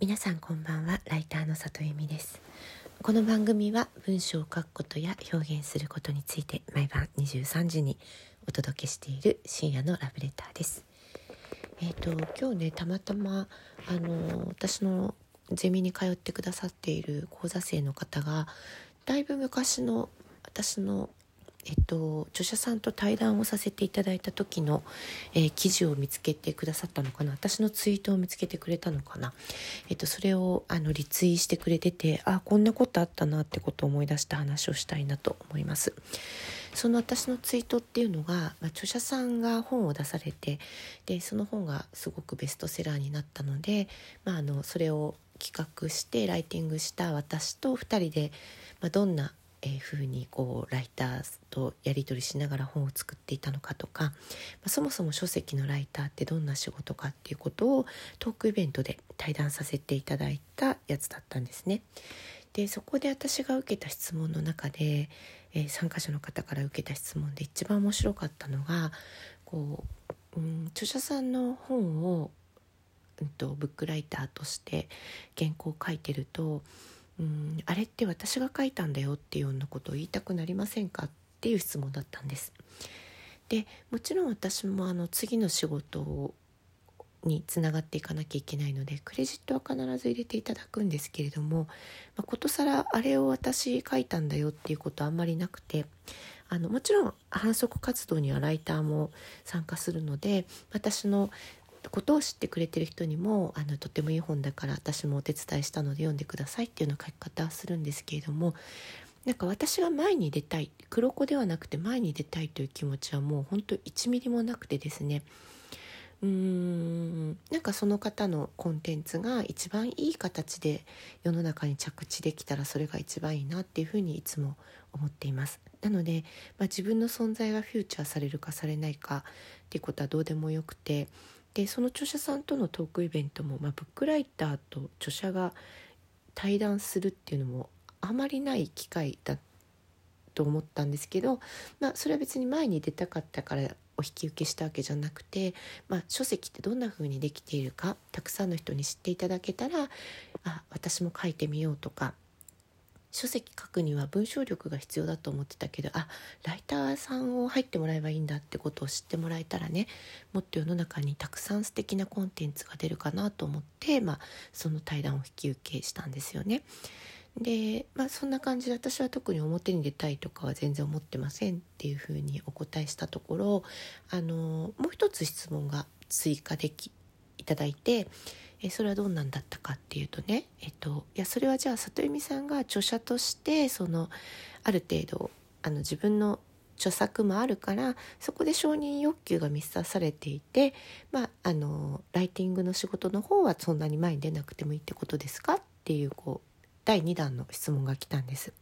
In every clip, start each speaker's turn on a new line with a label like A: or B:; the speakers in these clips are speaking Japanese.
A: 皆さんこんばんは。ライターの里由美です。この番組は文章を書くことや表現することについて毎晩23時にお届けしている深夜のラブレターです。えっ、ー、と今日ねたまたまあの私のゼミに通ってくださっている講座生の方がだいぶ昔の私のえっと、著者さんと対談をさせていただいた時の、えー、記事を見つけてくださったのかな私のツイートを見つけてくれたのかな、えっと、それをあのリツイしてくれててあこんなことあったなってことを思い出した話をしたいなと思います。その私のツイートっていうのが、まあ、著者さんが本を出されてでその本がすごくベストセラーになったので、まあ、あのそれを企画してライティングした私と2人で、まあ、どんなえー、風にこうライターとやり取りしながら本を作っていたのかとか、まあ、そもそも書籍のライターってどんな仕事かっていうことをトークイベントで対談させていただいたやつだったんですね。でそこで私が受けた質問の中で、えー、参加者の方から受けた質問で一番面白かったのがこう、うん、著者さんの本を、うんとブックライターとして原稿を書いてるとうんあれって私が書いたんだよっていうようなことを言いたくなりませんかっていう質問だったんです。でもちろん私もあの次の仕事につながっていかなきゃいけないのでクレジットは必ず入れていただくんですけれども、まあ、ことさらあれを私書いたんだよっていうことはあんまりなくてあのもちろん反則活動にはライターも参加するので私のことを知ってくれてる人にもあのとてもいい本だから私もお手伝いしたので読んでくださいっていうような書き方はするんですけれどもなんか私が前に出たい黒子ではなくて前に出たいという気持ちはもう本当1ミリもなくてですね。うーんなんかその方のコンテンツが一番いい形で世の中に着地できたらそれが一番いいなっていうふうにいつも思っています。なので、まあ、自分の存在がフューチャーされるかされないかっていうことはどうでもよくてでその著者さんとのトークイベントも、まあ、ブックライターと著者が対談するっていうのもあまりない機会だと思ったんですけど、まあ、それは別に前に出たかったからお引き受けしたわけじゃなくて、まあ、書籍ってどんな風にできているかたくさんの人に知っていただけたらあ私も書いてみようとか書籍書くには文章力が必要だと思ってたけどあライターさんを入ってもらえばいいんだってことを知ってもらえたらねもっと世の中にたくさん素敵なコンテンツが出るかなと思って、まあ、その対談を引き受けしたんですよね。で、まあ、そんな感じで私は特に表に出たいとかは全然思ってませんっていうふうにお答えしたところあのもう一つ質問が追加できいただいてえそれはどうなんだったかっていうとね、えっと、いやそれはじゃあ里由美さんが著者としてそのある程度あの自分の著作もあるからそこで承認欲求が満たされていて、まあ、あのライティングの仕事の方はそんなに前に出なくてもいいってことですか？っていうこう第2弾の質問が来たんです。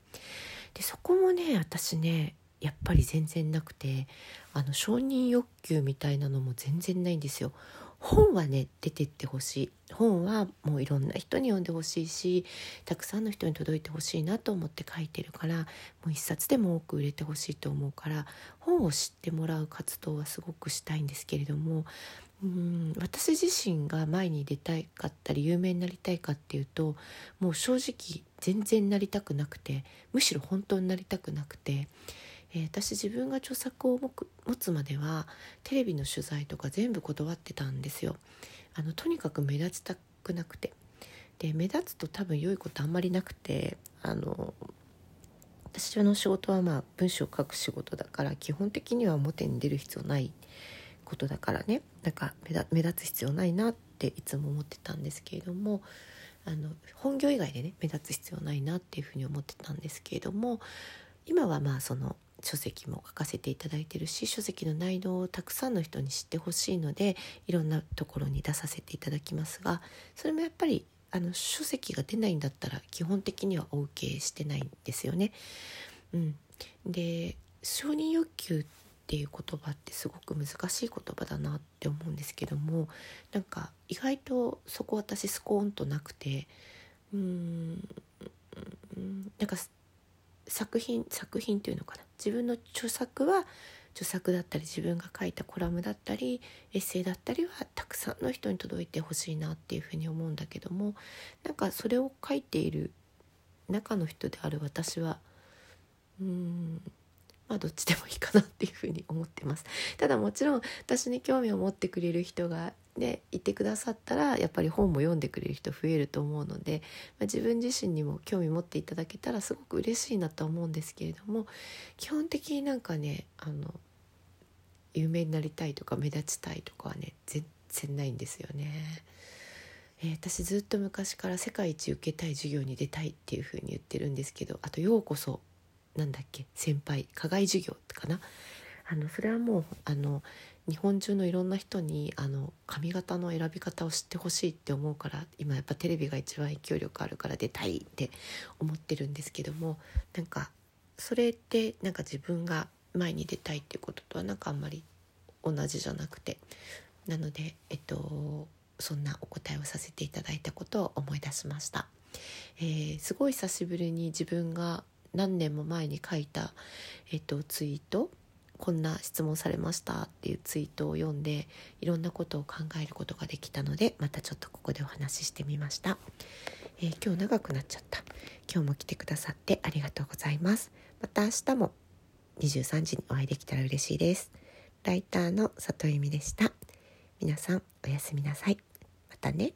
A: でそこもね私ねやっぱり全然なくてあの承認欲求みたいなのも全然ないんですよ。本はね出てってほしい本はもういろんな人に読んでほしいしたくさんの人に届いてほしいなと思って書いてるからもう一冊でも多く売れてほしいと思うから本を知ってもらう活動はすごくしたいんですけれどもうん私自身が前に出たかったり有名になりたいかっていうともう正直全然なりたくなくてむしろ本当になりたくなくて。えー、私自分が著作を持つまではテレビの取材とか全部断ってたんですよ。あのとにかく目立ちたくなくて。で目立つと多分良いことあんまりなくてあの私の仕事はまあ文章を書く仕事だから基本的には表に出る必要ないことだからね。なんか目立つ必要ないなっていつも思ってたんですけれどもあの本業以外でね目立つ必要ないなっていうふうに思ってたんですけれども今はまあその書籍も書かせていただいてるし書籍の内容をたくさんの人に知ってほしいのでいろんなところに出させていただきますがそれもやっぱりあの書籍が出ないんだったら基本的にはお受けしてないんですよね。うん、で承認欲求っていう言葉ってすごく難しい言葉だなって思うんですけどもなんか意外とそこ私スコーンとなくてうーんなんか作品作品っていうのかな？自分の著作は著作だったり自分が書いたコラムだったりエッセイだったりはたくさんの人に届いてほしいなっていうふうに思うんだけどもなんかそれを書いている中の人である私はうーんまあどっちでもいいかなっていうふうに思ってます。ただもちろん私に興味を持ってくれる人がねいてくださったらやっぱり本も読んでくれる人増えると思うので、まあ、自分自身にも興味持っていただけたらすごく嬉しいなと思うんですけれども基本的になんかねあの有名になりたいとか目立ちたいとかはね全然ないんですよね。えー、私ずっと昔から世界一受けたい授業に出たいっていうふうに言ってるんですけどあと「ようこそなんだっけ先輩課外授業かなあのそれはもうあの日本中のいろんな人にあの髪型の選び方を知ってほしいって思うから今やっぱテレビが一番影響力あるから出たいって思ってるんですけどもなんかそれってなんか自分が前に出たいっていうこととはなんかあんまり同じじゃなくてなのでえっとそんなお答えをさせていただいたことを思い出しました。えー、すごい久しぶりに自分が何年も前に書いた、えっと、ツイートこんな質問されましたっていうツイートを読んでいろんなことを考えることができたのでまたちょっとここでお話ししてみました、えー、今日長くなっちゃった。今日も来てくださってありがとうございます。また明日も23時にお会いできたら嬉しいです。ライターの里由美でした。皆さんおやすみなさい。またね。